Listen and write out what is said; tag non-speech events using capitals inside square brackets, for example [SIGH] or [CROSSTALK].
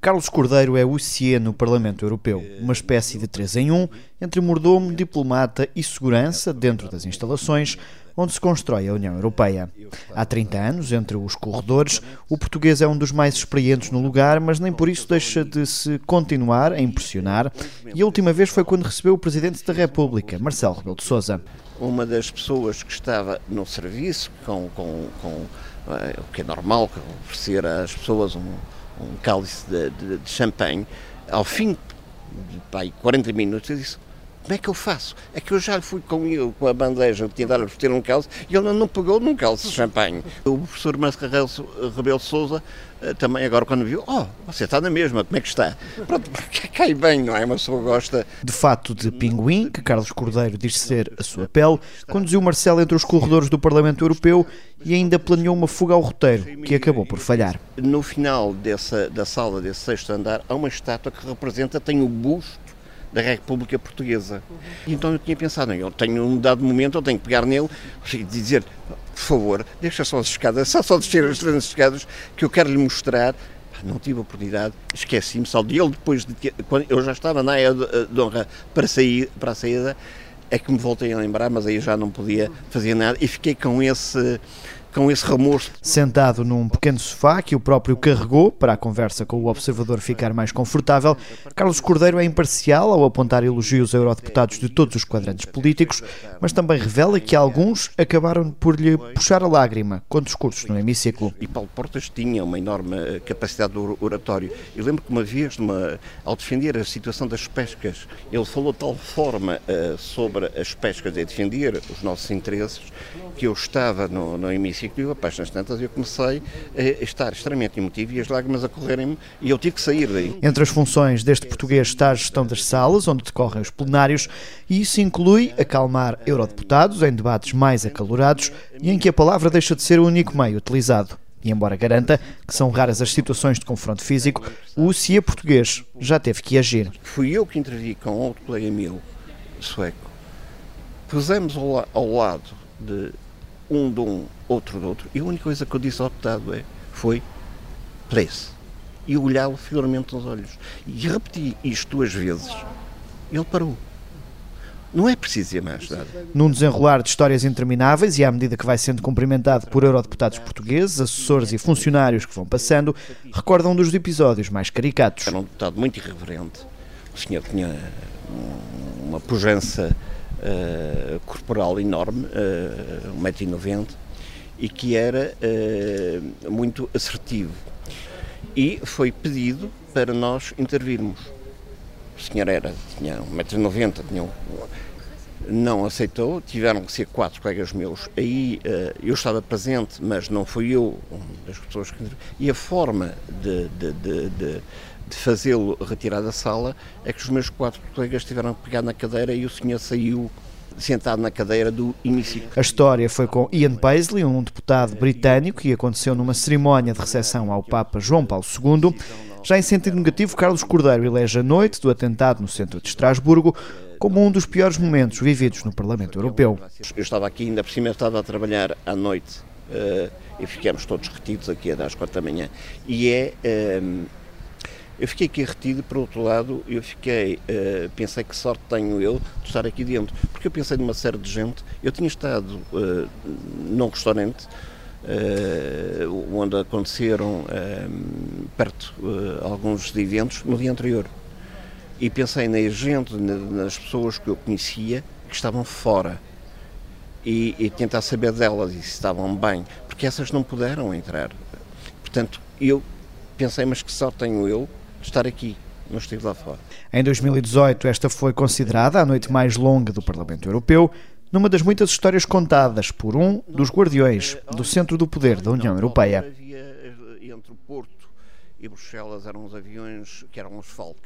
Carlos Cordeiro é o CIE no Parlamento Europeu, uma espécie de três em um, entre mordomo, diplomata e segurança dentro das instalações onde se constrói a União Europeia. Há 30 anos, entre os corredores, o português é um dos mais experientes no lugar, mas nem por isso deixa de se continuar a impressionar, e a última vez foi quando recebeu o Presidente da República, Marcelo Rebelo de Sousa. Uma das pessoas que estava no serviço, com, com, com é, o que é normal, oferecer às pessoas um um cálice de, de, de champanhe, ao fim de pai, 40 minutos, eu disse: como é que eu faço? É que eu já fui com ele, com a bandeja, tinha dado a ter um cálice, e ele não pegou num cálice de champanhe. O professor Marcelo Rebelo Souza eh, também agora quando viu, oh, você está na mesma, como é que está? Pronto, [LAUGHS] cai bem, não é? Uma pessoa gosta. De fato de pinguim, que Carlos Cordeiro diz ser a sua pele, conduziu Marcelo entre os corredores do Parlamento Europeu e ainda planeou uma fuga ao roteiro, que acabou por falhar. No final dessa, da sala, desse sexto andar, há uma estátua que representa, tem o busto da República Portuguesa. Então eu tinha pensado, eu tenho um dado momento, eu tenho que pegar nele e dizer, por favor, deixa só as escadas, só só descer as três escadas que eu quero lhe mostrar. Não tive oportunidade, esqueci-me só de ele depois de quando eu já estava na área de honra para, sair, para a saída, é que me voltei a lembrar, mas aí já não podia fazer nada e fiquei com esse com esse remorso. Sentado num pequeno sofá que o próprio carregou para a conversa com o observador ficar mais confortável, Carlos Cordeiro é imparcial ao apontar elogios a eurodeputados de todos os quadrantes políticos, mas também revela que alguns acabaram por lhe puxar a lágrima com discursos no hemiciclo. E Paulo Portas tinha uma enorme eh, capacidade de oratório. Eu lembro que uma vez, numa, ao defender a situação das pescas, ele falou de tal forma uh, sobre as pescas e defender os nossos interesses que eu estava no, no hemiciclo ciclo, páginas tantas, eu comecei a estar extremamente emotivo e as lágrimas a correrem-me e eu tive que sair daí. Entre as funções deste português está a gestão das salas, onde decorrem os plenários, e isso inclui acalmar eurodeputados em debates mais acalorados e em que a palavra deixa de ser o único meio utilizado. E embora garanta que são raras as situações de confronto físico, o CIA português já teve que agir. Fui eu que intervi com outro colega meu, sueco. Pusemos ao, ao lado de um de um, outro de outro. E a única coisa que eu disse ao deputado é, foi preço. E olhá-lo fielmente nos olhos. E repeti isto duas vezes. Ele parou. Não é preciso ir mais nada. Num desenrolar de histórias intermináveis e à medida que vai sendo cumprimentado por eurodeputados portugueses, assessores e funcionários que vão passando, recordam dos episódios mais caricatos. Era um deputado muito irreverente. O senhor tinha uma pujança uh, corporal enorme, uh, 1,90m, e que era uh, muito assertivo. E foi pedido para nós intervirmos. O senhor era, tinha 1,90m, tinha um, não aceitou, tiveram que ser quatro colegas meus. Aí eu estava presente, mas não fui eu uma das pessoas que. E a forma de, de, de, de de fazê-lo retirar da sala é que os meus quatro colegas tiveram que pegar na cadeira e o senhor saiu sentado na cadeira do hemiciclo. A história foi com Ian Paisley, um deputado britânico, e aconteceu numa cerimónia de recepção ao Papa João Paulo II. Já em sentido negativo, Carlos Cordeiro elege a noite do atentado no centro de Estrasburgo como um dos piores momentos vividos no Parlamento Europeu. Eu estava aqui, ainda por cima, estava a trabalhar à noite uh, e ficamos todos retidos aqui às quatro da manhã. E é. Eu fiquei aqui retido, por outro lado, eu fiquei, uh, pensei que sorte tenho eu de estar aqui dentro, porque eu pensei numa série de gente. Eu tinha estado uh, num restaurante uh, onde aconteceram perto alguns eventos no dia anterior. E pensei na gente, nas pessoas que eu conhecia que estavam fora e, e tentar saber delas e se estavam bem, porque essas não puderam entrar. Portanto, eu pensei, mas que sorte tenho eu estar aqui. Não estive lá fora. Em 2018, esta foi considerada a noite mais longa do Parlamento Europeu, numa das muitas histórias contadas por um dos guardiões do centro do poder da União Europeia. Entre o Porto e Bruxelas eram os aviões que eram asfalto.